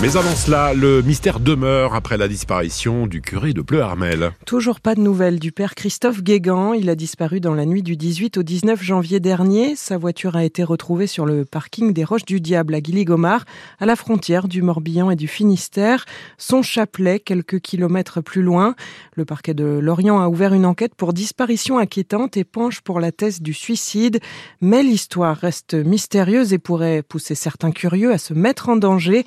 Mais avant cela, le mystère demeure après la disparition du curé de Pleuharmel. Toujours pas de nouvelles du père Christophe Guégan. Il a disparu dans la nuit du 18 au 19 janvier dernier. Sa voiture a été retrouvée sur le parking des Roches du Diable à Guilly-Gomard, à la frontière du Morbihan et du Finistère. Son chapelet, quelques kilomètres plus loin. Le parquet de Lorient a ouvert une enquête pour disparition inquiétante et penche pour la thèse du suicide. Mais l'histoire reste mystérieuse et pourrait pousser certains curieux à se mettre en danger.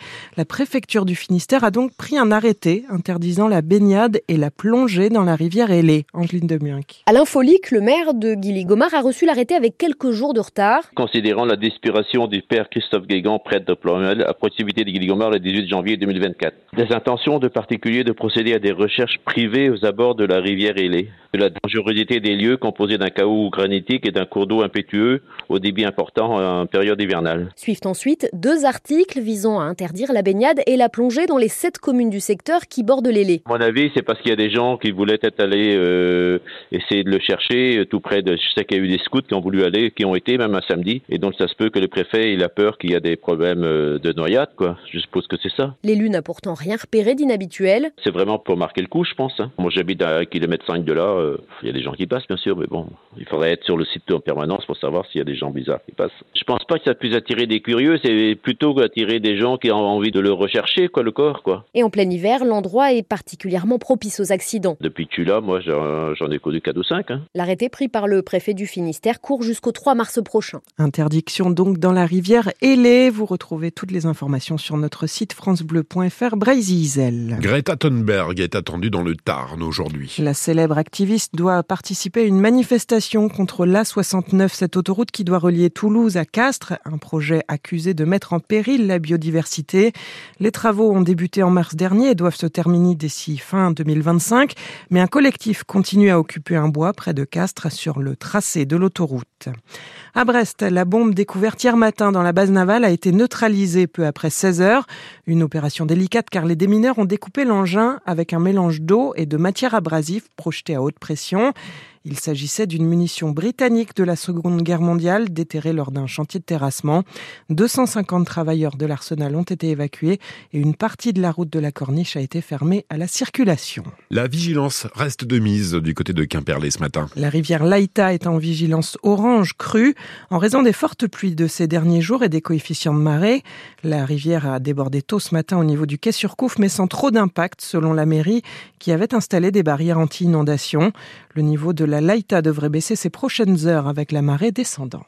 Préfecture du Finistère a donc pris un arrêté interdisant la baignade et la plongée dans la rivière Hélé. Angeline Demiunc. Alain Folique, le maire de Guilly-Gomard, a reçu l'arrêté avec quelques jours de retard. Considérant la disparition du père Christophe Guégan, prêtre de Plomel, à proximité de Guilly-Gomard le 18 janvier 2024. Des intentions de particuliers de procéder à des recherches privées aux abords de la rivière Hélé de la dangerosité des lieux composés d'un chaos granitique et d'un cours d'eau impétueux au débit important en période hivernale. Suivent ensuite deux articles visant à interdire la baignade et la plongée dans les sept communes du secteur qui bordent l'Élé. À mon avis, c'est parce qu'il y a des gens qui voulaient être allés euh, essayer de le chercher euh, tout près de. Je sais qu'il y a eu des scouts qui ont voulu aller, qui ont été même un samedi, et donc ça se peut que le préfet il a peur qu'il y a des problèmes euh, de noyade, quoi. Je suppose que c'est ça. L'élu n'a pourtant rien repéré d'inhabituel. C'est vraiment pour marquer le coup, je pense. Hein. Moi, j'habite à 1 km 5 de là. Euh, il y a des gens qui passent, bien sûr, mais bon, il faudrait être sur le site en permanence pour savoir s'il y a des gens bizarres qui passent. Je pense pas que ça puisse attirer des curieux, c'est plutôt attirer des gens qui ont envie de le rechercher, quoi, le corps, quoi. Et en plein hiver, l'endroit est particulièrement propice aux accidents. Depuis que tu là, moi, j'en ai connu 4 ou 5. Hein. L'arrêté pris par le préfet du Finistère court jusqu'au 3 mars prochain. Interdiction donc dans la rivière Hélé. Vous retrouvez toutes les informations sur notre site francebleu.fr. Braise Greta Thunberg est attendue dans le Tarn aujourd'hui. La célèbre activiste doit participer à une manifestation contre l'A69, cette autoroute qui doit relier Toulouse à Castres, un projet accusé de mettre en péril la biodiversité. Les travaux ont débuté en mars dernier et doivent se terminer d'ici fin 2025, mais un collectif continue à occuper un bois près de Castres sur le tracé de l'autoroute. À Brest, la bombe découverte hier matin dans la base navale a été neutralisée peu après 16 heures. Une opération délicate car les démineurs ont découpé l'engin avec un mélange d'eau et de matière abrasive projetée à haute pression. Il s'agissait d'une munition britannique de la Seconde Guerre mondiale déterrée lors d'un chantier de terrassement. 250 travailleurs de l'arsenal ont été évacués et une partie de la route de la Corniche a été fermée à la circulation. La vigilance reste de mise du côté de Quimperlé ce matin. La rivière Laïta est en vigilance orange crue en raison des fortes pluies de ces derniers jours et des coefficients de marée. La rivière a débordé tôt ce matin au niveau du quai sur Couf mais sans trop d'impact selon la mairie qui avait installé des barrières anti-inondation. Le niveau de la Laïta devrait baisser ces prochaines heures avec la marée descendante.